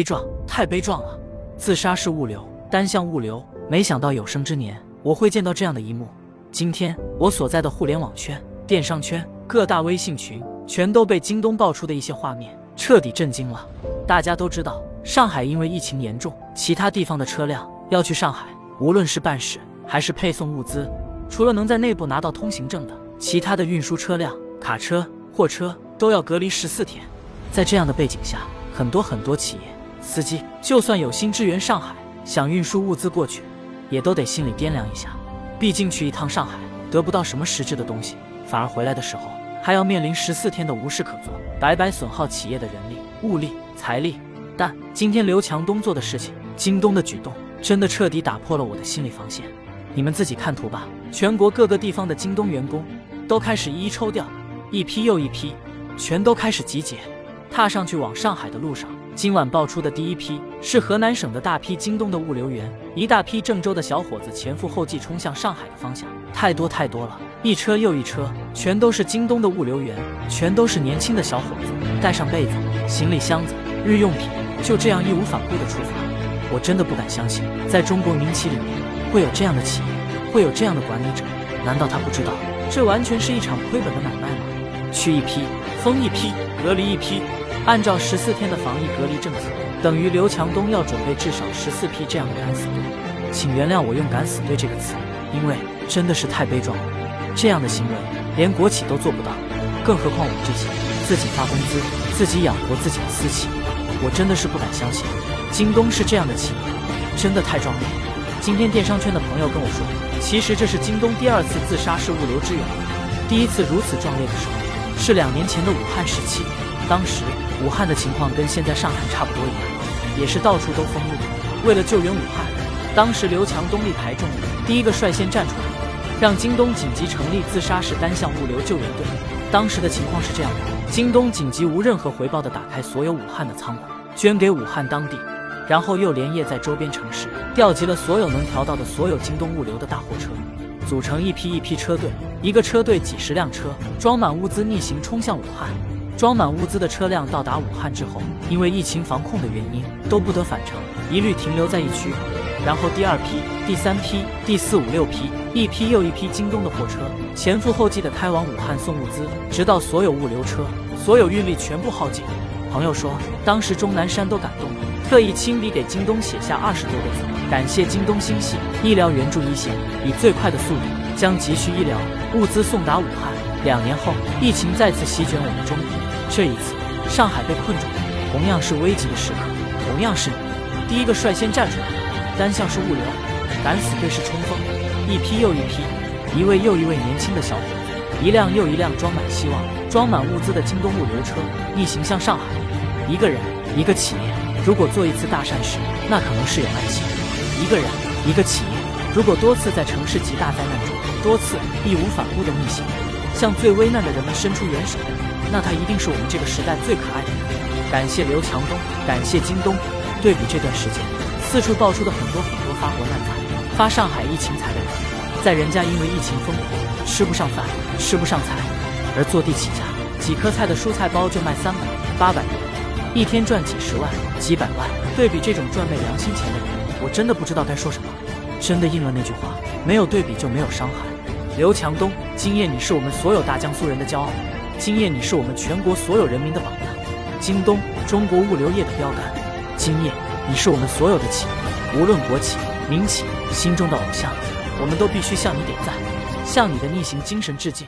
悲壮，太悲壮了！自杀式物流，单向物流，没想到有生之年我会见到这样的一幕。今天我所在的互联网圈、电商圈、各大微信群，全都被京东爆出的一些画面彻底震惊了。大家都知道，上海因为疫情严重，其他地方的车辆要去上海，无论是办事还是配送物资，除了能在内部拿到通行证的，其他的运输车辆、卡车、货车都要隔离十四天。在这样的背景下，很多很多企业司机，就算有心支援上海，想运输物资过去，也都得心里掂量一下。毕竟去一趟上海，得不到什么实质的东西，反而回来的时候还要面临十四天的无事可做，白白损耗企业的人力、物力、财力。但今天刘强东做的事情，京东的举动，真的彻底打破了我的心理防线。你们自己看图吧，全国各个地方的京东员工都开始一一抽调，一批又一批，全都开始集结。踏上去往上海的路上，今晚爆出的第一批是河南省的大批京东的物流员，一大批郑州的小伙子前赴后继冲向上海的方向，太多太多了，一车又一车，全都是京东的物流员，全都是年轻的小伙子，带上被子、行李箱子、日用品，就这样义无反顾的出发。我真的不敢相信，在中国民企里面会有这样的企业，会有这样的管理者，难道他不知道这完全是一场亏本的买卖吗？去一批，封一批，隔离一批。按照十四天的防疫隔离政策，等于刘强东要准备至少十四批这样的敢死队。请原谅我用“敢死队”这个词，因为真的是太悲壮了。这样的行为连国企都做不到，更何况我们这些自己发工资、自己养活自己的私企。我真的是不敢相信，京东是这样的企业，真的太壮烈。今天电商圈的朋友跟我说，其实这是京东第二次自杀式物流支援，第一次如此壮烈的时候是两年前的武汉时期。当时武汉的情况跟现在上海差不多一样，也是到处都封路。为了救援武汉，当时刘强东力排众议，第一个率先站出来，让京东紧急成立自杀式单向物流救援队。当时的情况是这样的：京东紧急无任何回报的打开所有武汉的仓库，捐给武汉当地，然后又连夜在周边城市调集了所有能调到的所有京东物流的大货车，组成一批一批车队，一个车队几十辆车，装满物资逆行冲向武汉。装满物资的车辆到达武汉之后，因为疫情防控的原因，都不得返程，一律停留在疫区。然后第二批、第三批、第四五六批，一批又一批京东的货车前赴后继地开往武汉送物资，直到所有物流车、所有运力全部耗尽。朋友说，当时钟南山都感动了，特意亲笔给京东写下二十多个字，感谢京东心系医疗援助一线，以最快的速度将急需医疗物资送达武汉。两年后，疫情再次席卷我们中国。这一次，上海被困住了，同样是危急的时刻，同样是你第一个率先站出来。单向式物流，敢死队是冲锋，一批又一批，一位又一位年轻的小伙，一辆又一辆装满希望、装满物资的京东物流车逆行向上海。一个人，一个企业，如果做一次大善事，那可能是有爱心；一个人，一个企业，如果多次在城市级大灾难中，多次义无反顾的逆行。向最危难的人们伸出援手，那他一定是我们这个时代最可爱的人。感谢刘强东，感谢京东。对比这段时间，四处爆出的很多很多发国难财、发上海疫情财的人，在人家因为疫情封国，吃不上饭、吃不上菜，而坐地起价，几颗菜的蔬菜包就卖三百、八百元，一天赚几十万、几百万。对比这种赚昧良心钱的人，我真的不知道该说什么。真的应了那句话：没有对比就没有伤害。刘强东，今夜你是我们所有大江苏人的骄傲，今夜你是我们全国所有人民的榜样。京东，中国物流业的标杆，今夜你是我们所有的企业，无论国企、民企，心中的偶像，我们都必须向你点赞，向你的逆行精神致敬。